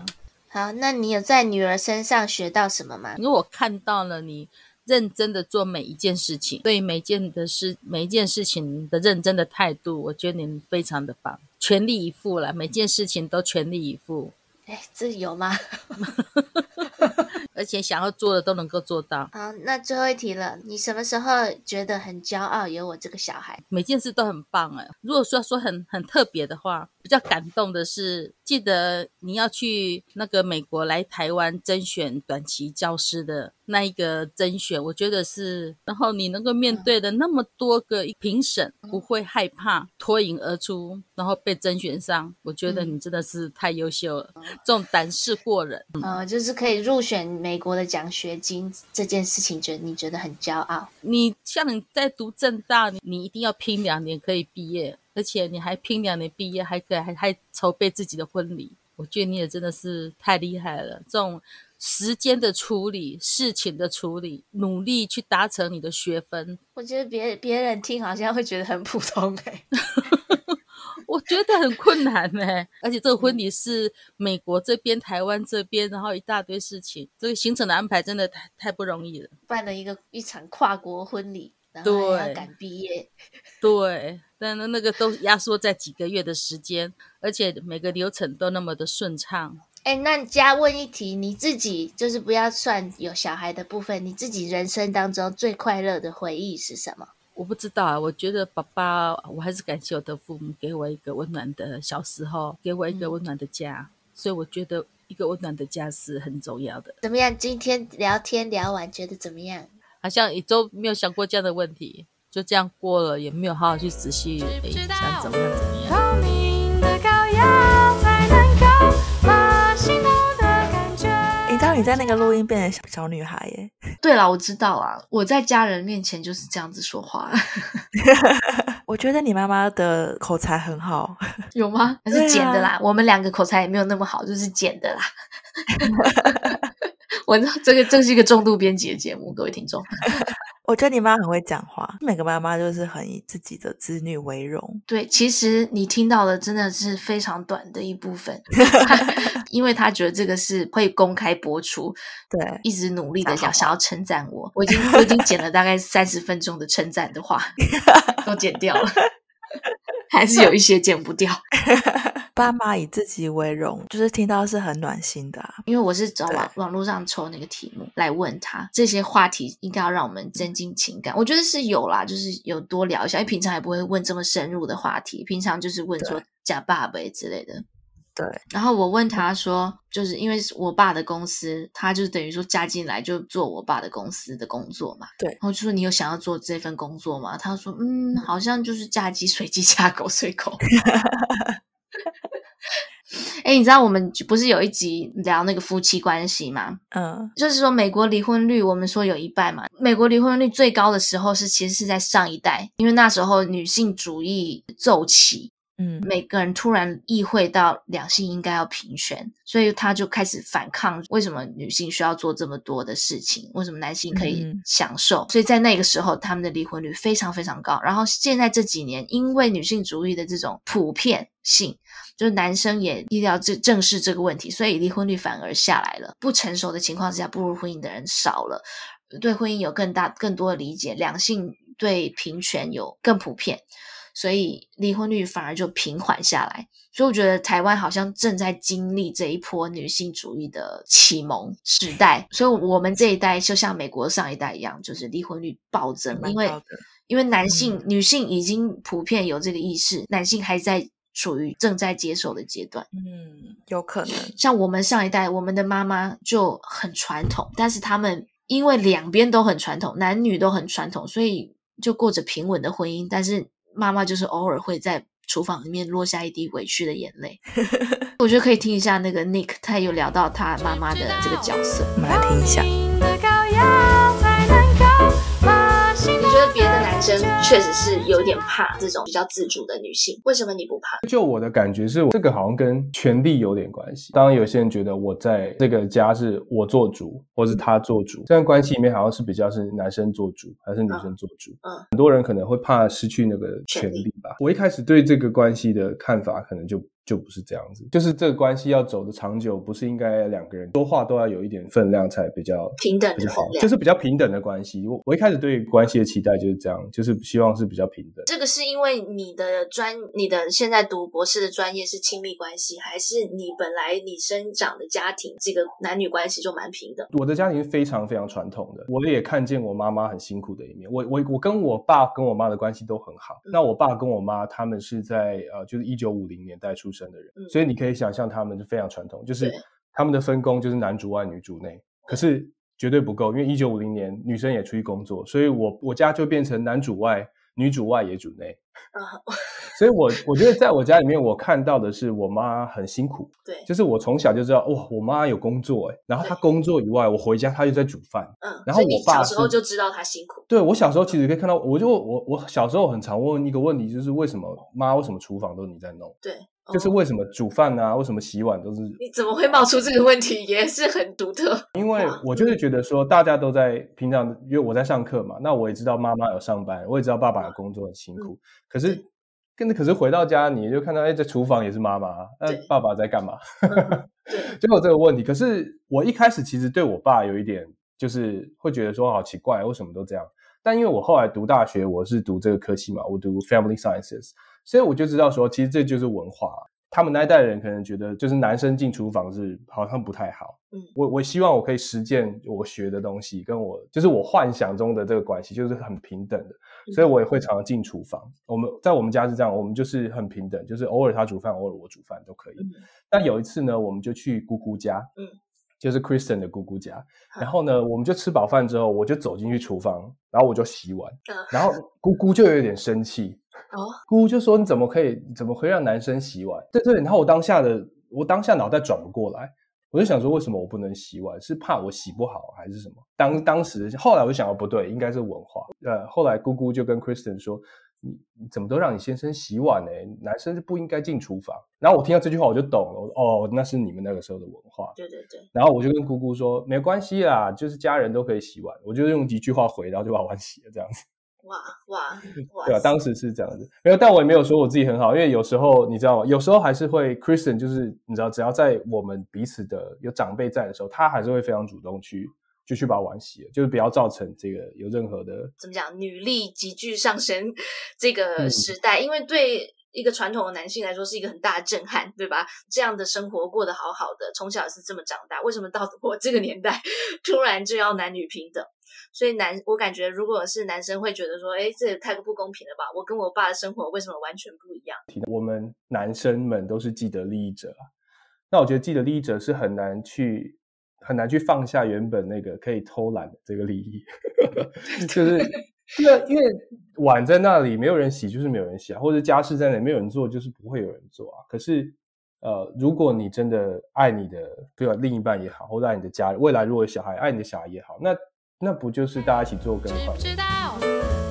好，那你有在女儿身上学到什么吗？因为我看到了你认真的做每一件事情，对每件的事每一件事情的认真的态度，我觉得你非常的棒，全力以赴了，每件事情都全力以赴。哎，这有吗？而且想要做的都能够做到。好，那最后一题了，你什么时候觉得很骄傲有我这个小孩？每件事都很棒哎。如果说说很很特别的话，比较感动的是，记得你要去那个美国来台湾甄选短期教师的那一个甄选，我觉得是，然后你能够面对的那么多个评审，不会害怕脱颖而出，然后被甄选上，我觉得你真的是太优秀了，这种胆识过人。嗯，呃，就是可以入选美国的奖学金这件事情，觉得你觉得很骄傲。你像你在读正大，你你一定要拼两年可以毕业。而且你还拼两年毕业，还可以还还筹备自己的婚礼，我觉得你也真的是太厉害了。这种时间的处理、事情的处理，努力去达成你的学分。我觉得别别人听好像会觉得很普通哎、欸，我觉得很困难呢、欸，而且这个婚礼是美国这边、台湾这边，然后一大堆事情，这个行程的安排真的太太不容易了。办了一个一场跨国婚礼，然后还要赶毕业，对，但那那个都压缩在几个月的时间，而且每个流程都那么的顺畅。哎，那加问一题，你自己就是不要算有小孩的部分，你自己人生当中最快乐的回忆是什么？我不知道啊，我觉得爸爸，我还是感谢我的父母给我一个温暖的小时候，给我一个温暖的家，嗯、所以我觉得一个温暖的家是很重要的。怎么样？今天聊天聊完，觉得怎么样？好像一周没有想过这样的问题，就这样过了，也没有好好去仔细哎想怎么样怎么样。当你在那个录音变成小小女孩耶？对了，我知道啊，我在家人面前就是这样子说话。我觉得你妈妈的口才很好，有吗？还是剪的啦？啊、我们两个口才也没有那么好，就是剪的啦。我知道这个这是一个重度编辑的节目，各位听众。我觉得你妈很会讲话，每个妈妈就是很以自己的子女为荣。对，其实你听到的真的是非常短的一部分 因为她觉得这个是会公开播出。对，一直努力的想想要称赞我，我已经我已经剪了大概三十分钟的称赞的话，都剪掉了，还是有一些剪不掉。爸妈以自己为荣，就是听到是很暖心的啊。因为我是找网网络上抽那个题目来问他，这些话题应该要让我们增进情感。我觉得是有啦，就是有多聊一下，因为平常也不会问这么深入的话题，平常就是问说假爸爸之类的。对。然后我问他说，就是因为我爸的公司，他就等于说加进来就做我爸的公司的工作嘛。对。然后就说你有想要做这份工作吗？他说嗯，好像就是嫁鸡随鸡，嫁狗随狗。哎，你知道我们不是有一集聊那个夫妻关系吗？嗯，就是说美国离婚率，我们说有一半嘛。美国离婚率最高的时候是其实是在上一代，因为那时候女性主义骤起，嗯，每个人突然意会到两性应该要平权，所以他就开始反抗，为什么女性需要做这么多的事情？为什么男性可以享受？嗯，所以在那个时候，他们的离婚率非常非常高。然后现在这几年，因为女性主义的这种普遍性。就是男生也一定要正正视这个问题，所以离婚率反而下来了。不成熟的情况之下，步入婚姻的人少了，对婚姻有更大、更多的理解，两性对平权有更普遍，所以离婚率反而就平缓下来。所以我觉得台湾好像正在经历这一波女性主义的启蒙时代。所以我们这一代就像美国上一代一样，就是离婚率暴增，因为因为男性、嗯、女性已经普遍有这个意识，男性还在。处于正在接受的阶段，嗯，有可能。像我们上一代，我们的妈妈就很传统，但是他们因为两边都很传统，男女都很传统，所以就过着平稳的婚姻。但是妈妈就是偶尔会在厨房里面落下一滴委屈的眼泪。我觉得可以听一下那个 Nick，他有聊到他妈妈的这个角色，我们来听一下。真确实是有点怕这种比较自主的女性，为什么你不怕？就我的感觉是，这个好像跟权力有点关系。当然，有些人觉得我在这个家是我做主，或是他做主，这样关系里面好像是比较是男生做主，还是女生做主？嗯，很多人可能会怕失去那个权力吧。我一开始对这个关系的看法，可能就。就不是这样子，就是这个关系要走的长久，不是应该两个人说话都要有一点分量才比较平等的好，就是比较平等的关系。我我一开始对关系的期待就是这样，就是希望是比较平等。这个是因为你的专，你的现在读博士的专业是亲密关系，还是你本来你生长的家庭这个男女关系就蛮平等？我的家庭是非常非常传统的，我也看见我妈妈很辛苦的一面。我我我跟我爸跟我妈的关系都很好。嗯、那我爸跟我妈他们是在呃，就是一九五零年代出生的人，嗯、所以你。可以想象他们是非常传统，就是他们的分工就是男主外女主内，可是绝对不够，因为一九五零年女生也出去工作，所以我我家就变成男主外女主外也主内。所以我我觉得在我家里面，我看到的是我妈很辛苦。对，就是我从小就知道，哇，我妈有工作哎，然后她工作以外，我回家她又在煮饭。嗯，然后我爸小时候就知道她辛苦。对，我小时候其实可以看到，我就我我小时候很常问一个问题，就是为什么妈为什么厨房都是你在弄？对。就是为什么煮饭啊，为什么洗碗都是？你怎么会冒出这个问题？也是很独特。因为我就是觉得说，大家都在平常，因为我在上课嘛，那我也知道妈妈有上班，我也知道爸爸的工作很辛苦。可是，跟可是回到家，你就看到，哎，这厨房也是妈妈，那爸爸在干嘛？对，就有这个问题。可是我一开始其实对我爸有一点，就是会觉得说，好奇怪，为什么都这样？但因为我后来读大学，我是读这个科系嘛，我读 Family Sciences。所以我就知道说，其实这就是文化。他们那一代人可能觉得，就是男生进厨房是好像不太好。嗯，我我希望我可以实践我学的东西，跟我就是我幻想中的这个关系，就是很平等的。所以我也会常常进厨房。我们在我们家是这样，我们就是很平等，就是偶尔他煮饭，偶尔我煮饭都可以。但有一次呢，我们就去姑姑家，嗯，就是 Kristen 的姑姑家。然后呢，我们就吃饱饭之后，我就走进去厨房，然后我就洗碗，然后姑姑就有点生气。哦，姑姑就说：“你怎么可以？怎么会让男生洗碗？”对对，然后我当下的我当下脑袋转不过来，我就想说：为什么我不能洗碗？是怕我洗不好，还是什么？当当时后来我就想到不对，应该是文化。呃，后来姑姑就跟 Kristen 说：“你你怎么都让你先生洗碗呢？男生是不应该进厨房。”然后我听到这句话，我就懂了。我说：“哦，那是你们那个时候的文化。”对对对。然后我就跟姑姑说：“没关系啦，就是家人都可以洗碗。”我就用一句话回，然后就把碗洗了，这样子。哇哇哇！对啊，当时是这样子，没有，但我也没有说我自己很好，因为有时候你知道吗？有时候还是会 Christian，就是你知道，只要在我们彼此的有长辈在的时候，他还是会非常主动去就去把碗洗了，就是不要造成这个有任何的怎么讲，女力急剧上升这个时代，嗯、因为对一个传统的男性来说是一个很大的震撼，对吧？这样的生活过得好好的，从小是这么长大，为什么到我这个年代 突然就要男女平等？所以男，我感觉如果是男生会觉得说，哎，这也太不公平了吧？我跟我爸的生活为什么完全不一样？我们男生们都是既得利益者啊，那我觉得既得利益者是很难去很难去放下原本那个可以偷懒的这个利益，就是因为因为碗在那里没有人洗，就是没有人洗啊，或者家事在那里没有人做，就是不会有人做啊。可是呃，如果你真的爱你的，对吧？另一半也好，或者爱你的家人，未来如果有小孩爱你的小孩也好，那。那不就是大家一起做更快？知道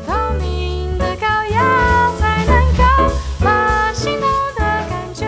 透明的膏药才能够把心头的感觉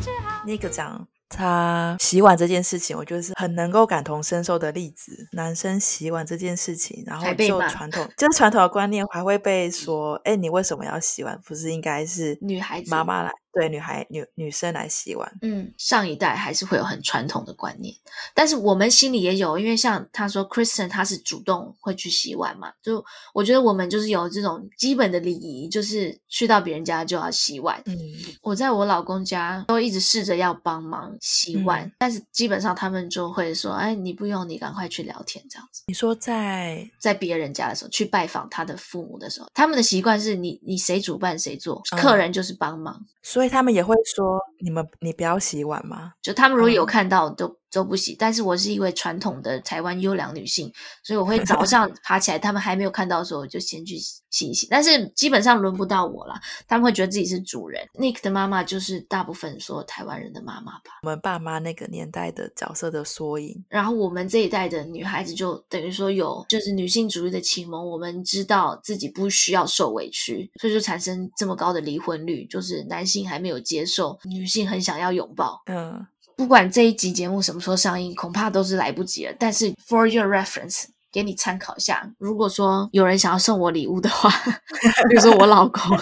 治好。那个讲他洗碗这件事情，我觉得是很能够感同身受的例子。男生洗碗这件事情，然后就传统，就是传统的观念还会被说：“哎，你为什么要洗碗？不是应该是女孩子妈妈来？”对，女孩女女生来洗碗，嗯，上一代还是会有很传统的观念，但是我们心里也有，因为像他说，Kristen 他是主动会去洗碗嘛，就我觉得我们就是有这种基本的礼仪，就是去到别人家就要洗碗。嗯，我在我老公家都一直试着要帮忙洗碗，嗯，但是基本上他们就会说，哎，你不用，你赶快去聊天这样子。你说在在别人家的时候，去拜访他的父母的时候，他们的习惯是你你谁主办谁做，客人就是帮忙。嗯所以他们也会说：“你们，你不要洗碗吗？”就他们如果有看到都。嗯都不洗，但是我是一位传统的台湾优良女性，所以我会早上 爬起来，他们还没有看到的时候，我就先去洗一洗。但是基本上轮不到我了，他们会觉得自己是主人。Nick 的妈妈就是大部分说台湾人的妈妈吧，我们爸妈那个年代的角色的缩影。然后我们这一代的女孩子就等于说有就是女性主义的启蒙，我们知道自己不需要受委屈，所以就产生这么高的离婚率，就是男性还没有接受，女性很想要拥抱。嗯。不管这一集节目什么时候上映，恐怕都是来不及了。但是，for your reference，给你参考一下。如果说有人想要送我礼物的话，比如说我老公。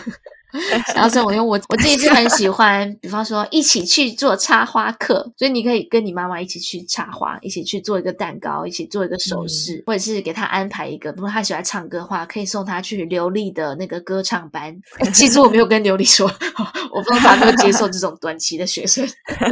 然后，所以我因为我我自己是很喜欢，比方说一起去做插花课，所以你可以跟你妈妈一起去插花，一起去做一个蛋糕，一起做一个首饰，嗯、或者是给她安排一个，如果他喜欢唱歌的话，可以送她去流利的那个歌唱班。其实我没有跟流利说，我不知道他能不能接受这种短期的学生，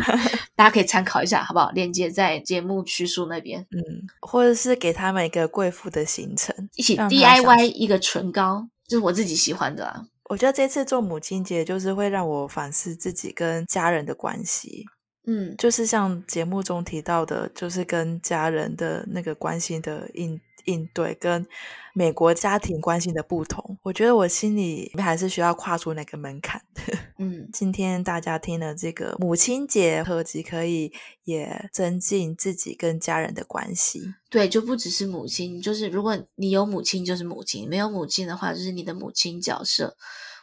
大家可以参考一下，好不好？链接在节目叙述那边，嗯，或者是给他们一个贵妇的行程，一起 DIY 一个唇膏，就是我自己喜欢的啊。我觉得这次做母亲节，就是会让我反思自己跟家人的关系。嗯，就是像节目中提到的，就是跟家人的那个关系的印应对，跟美国家庭关系的不同。我觉得我心里还是需要跨出那个门槛。嗯，今天大家听了这个母亲节特辑，可以也增进自己跟家人的关系。对，就不只是母亲，就是如果你有母亲，就是母亲；没有母亲的话，就是你的母亲角色，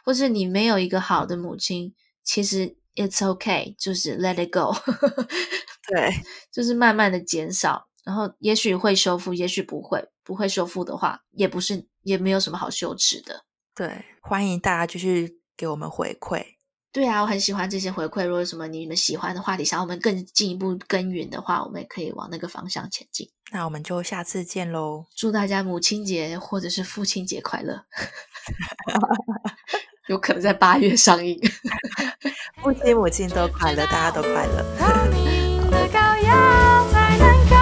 或是你没有一个好的母亲，其实。It's okay，就是 let it go，对，就是慢慢的减少，然后也许会修复，也许不会，不会修复的话，也不是，也没有什么好羞耻的。对，欢迎大家继续给我们回馈。对啊，我很喜欢这些回馈。如果有什么你们喜欢的话题，想要我们更进一步耕耘的话，我们也可以往那个方向前进。那我们就下次见喽！祝大家母亲节或者是父亲节快乐。有可能在八月上映。父亲母亲都快乐，大家都快乐。